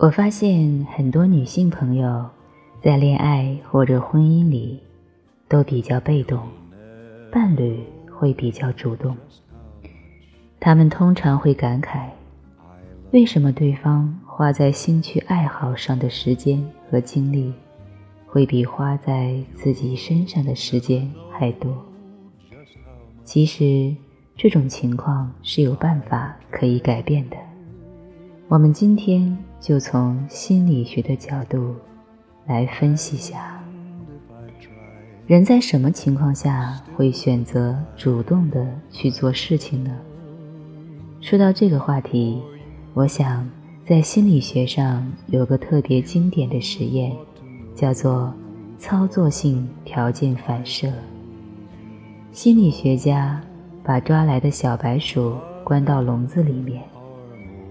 我发现很多女性朋友在恋爱或者婚姻里都比较被动，伴侣会比较主动。他们通常会感慨，为什么对方花在兴趣爱好上的时间和精力，会比花在自己身上的时间还多？其实，这种情况是有办法可以改变的。我们今天就从心理学的角度来分析下，人在什么情况下会选择主动的去做事情呢？说到这个话题，我想在心理学上有个特别经典的实验，叫做操作性条件反射。心理学家把抓来的小白鼠关到笼子里面，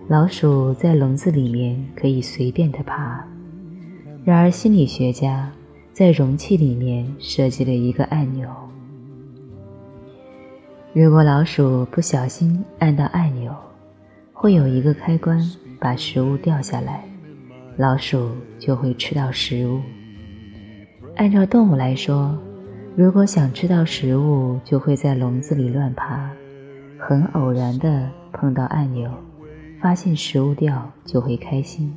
老鼠在笼子里面可以随便的爬。然而，心理学家在容器里面设计了一个按钮。如果老鼠不小心按到按钮，会有一个开关把食物掉下来，老鼠就会吃到食物。按照动物来说，如果想吃到食物，就会在笼子里乱爬，很偶然的碰到按钮，发现食物掉就会开心。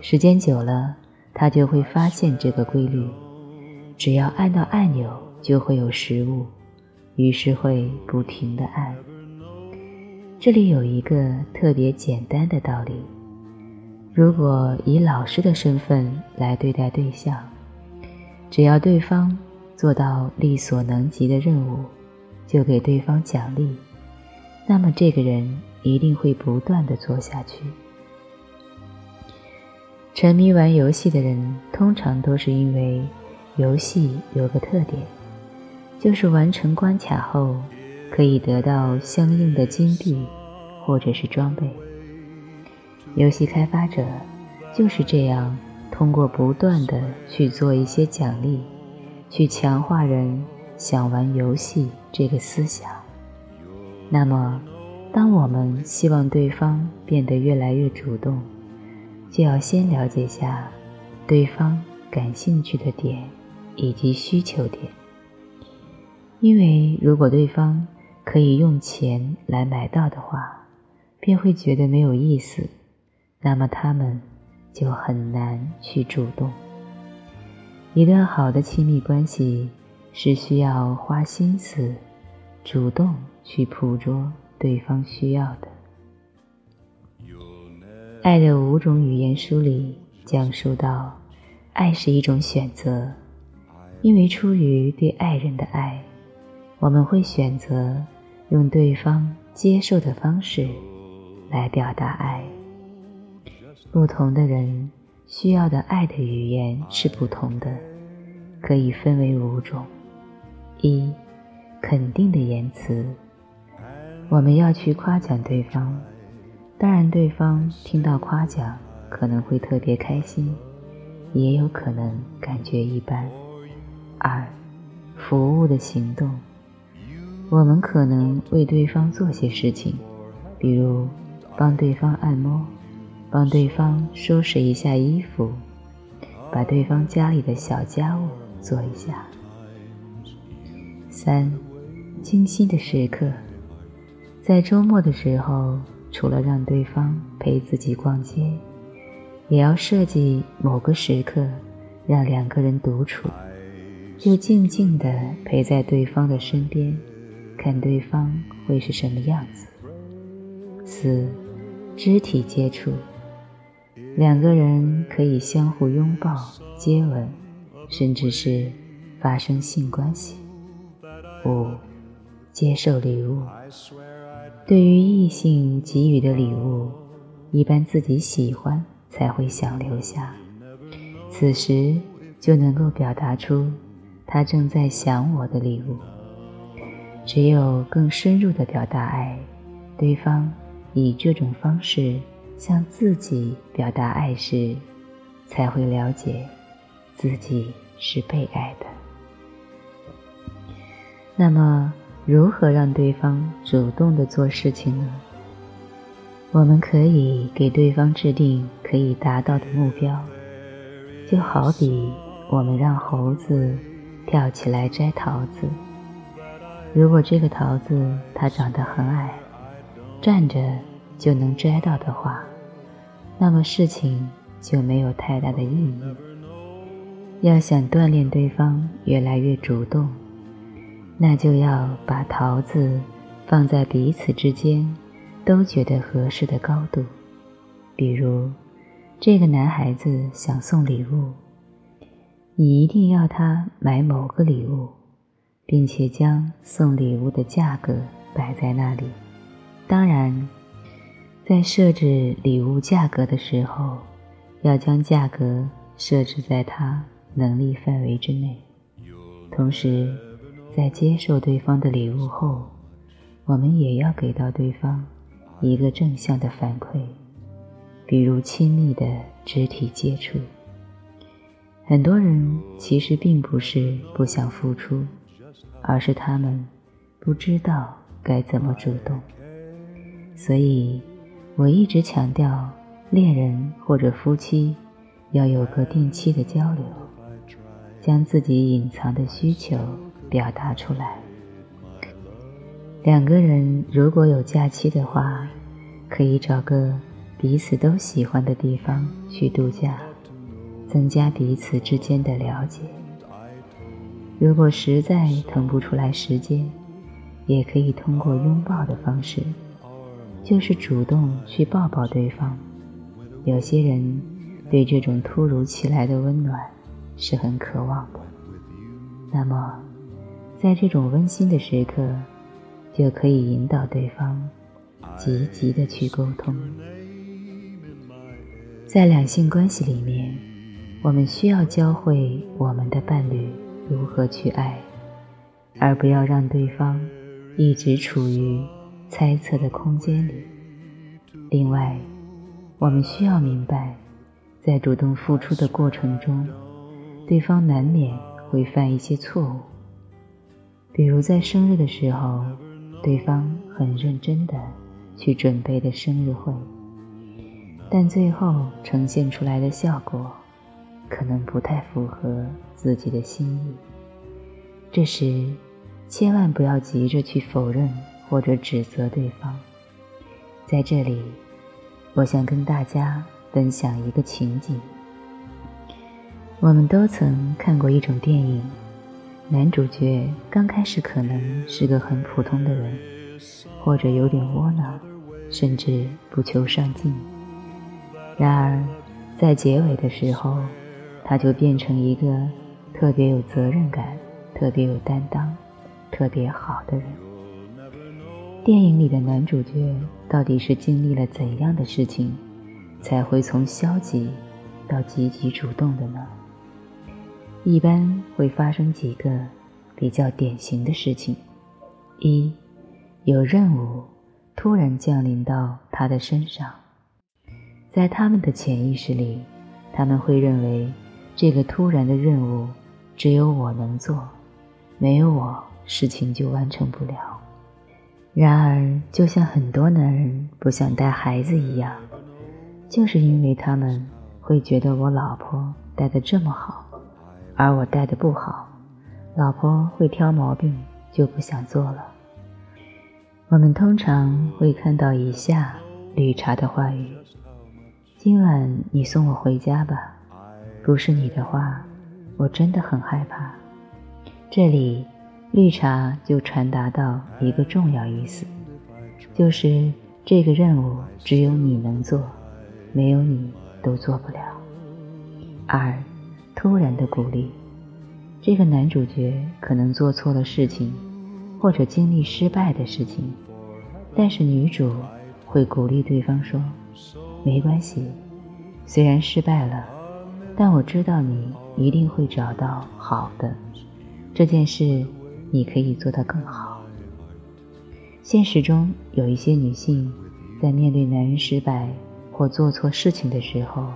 时间久了，他就会发现这个规律，只要按到按钮就会有食物。于是会不停的按。这里有一个特别简单的道理：如果以老师的身份来对待对象，只要对方做到力所能及的任务，就给对方奖励，那么这个人一定会不断的做下去。沉迷玩游戏的人，通常都是因为游戏有个特点。就是完成关卡后，可以得到相应的金币，或者是装备。游戏开发者就是这样，通过不断的去做一些奖励，去强化人想玩游戏这个思想。那么，当我们希望对方变得越来越主动，就要先了解下对方感兴趣的点以及需求点。因为如果对方可以用钱来买到的话，便会觉得没有意思，那么他们就很难去主动。一段好的亲密关系是需要花心思、主动去捕捉对方需要的。《爱的五种语言》书里讲述到，爱是一种选择，因为出于对爱人的爱。我们会选择用对方接受的方式来表达爱。不同的人需要的爱的语言是不同的，可以分为五种：一、肯定的言辞，我们要去夸奖对方，当然对方听到夸奖可能会特别开心，也有可能感觉一般。二、服务的行动。我们可能为对方做些事情，比如帮对方按摩，帮对方收拾一下衣服，把对方家里的小家务做一下。三，精心的时刻，在周末的时候，除了让对方陪自己逛街，也要设计某个时刻，让两个人独处，就静静地陪在对方的身边。看对方会是什么样子。四，肢体接触，两个人可以相互拥抱、接吻，甚至是发生性关系。五，接受礼物，对于异性给予的礼物，一般自己喜欢才会想留下，此时就能够表达出他正在想我的礼物。只有更深入的表达爱，对方以这种方式向自己表达爱时，才会了解自己是被爱的。那么，如何让对方主动的做事情呢？我们可以给对方制定可以达到的目标。就好比我们让猴子跳起来摘桃子，如果这个桃子它长得很矮，站着就能摘到的话，那么事情就没有太大的意义。要想锻炼对方越来越主动，那就要把桃子放在彼此之间都觉得合适的高度，比如。这个男孩子想送礼物，你一定要他买某个礼物，并且将送礼物的价格摆在那里。当然，在设置礼物价格的时候，要将价格设置在他能力范围之内。同时，在接受对方的礼物后，我们也要给到对方一个正向的反馈。比如亲密的肢体接触，很多人其实并不是不想付出，而是他们不知道该怎么主动。所以，我一直强调，恋人或者夫妻要有个定期的交流，将自己隐藏的需求表达出来。两个人如果有假期的话，可以找个。彼此都喜欢的地方去度假，增加彼此之间的了解。如果实在腾不出来时间，也可以通过拥抱的方式，就是主动去抱抱对方。有些人对这种突如其来的温暖是很渴望的，那么在这种温馨的时刻，就可以引导对方积极的去沟通。在两性关系里面，我们需要教会我们的伴侣如何去爱，而不要让对方一直处于猜测的空间里。另外，我们需要明白，在主动付出的过程中，对方难免会犯一些错误。比如在生日的时候，对方很认真的去准备的生日会。但最后呈现出来的效果，可能不太符合自己的心意。这时，千万不要急着去否认或者指责对方。在这里，我想跟大家分享一个情景。我们都曾看过一种电影，男主角刚开始可能是个很普通的人，或者有点窝囊，甚至不求上进。然而，在结尾的时候，他就变成一个特别有责任感、特别有担当、特别好的人。电影里的男主角到底是经历了怎样的事情，才会从消极到积极主动的呢？一般会发生几个比较典型的事情：一，有任务突然降临到他的身上。在他们的潜意识里，他们会认为这个突然的任务只有我能做，没有我事情就完成不了。然而，就像很多男人不想带孩子一样，就是因为他们会觉得我老婆带的这么好，而我带的不好，老婆会挑毛病，就不想做了。我们通常会看到以下绿茶的话语。今晚你送我回家吧，不是你的话，我真的很害怕。这里，绿茶就传达到一个重要意思，就是这个任务只有你能做，没有你都做不了。二，突然的鼓励，这个男主角可能做错了事情，或者经历失败的事情，但是女主会鼓励对方说。没关系，虽然失败了，但我知道你一定会找到好的。这件事你可以做得更好。现实中有一些女性，在面对男人失败或做错事情的时候，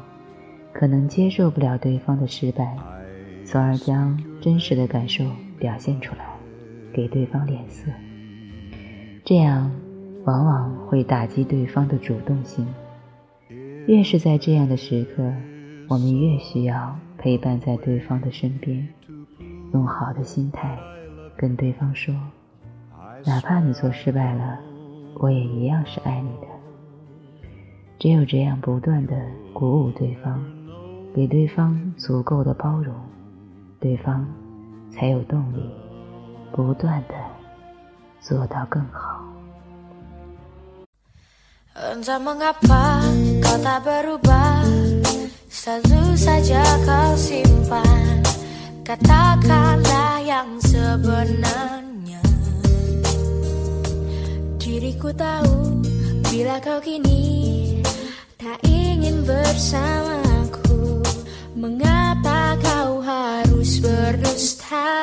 可能接受不了对方的失败，从而将真实的感受表现出来，给对方脸色。这样往往会打击对方的主动性。越是在这样的时刻，我们越需要陪伴在对方的身边，用好的心态跟对方说：“哪怕你做失败了，我也一样是爱你的。”只有这样不断的鼓舞对方，给对方足够的包容，对方才有动力不断的做到更好。Entah mengapa kau tak berubah Selalu saja kau simpan Katakanlah yang sebenarnya Diriku tahu Bila kau kini Tak ingin bersamaku Mengapa kau harus berdusta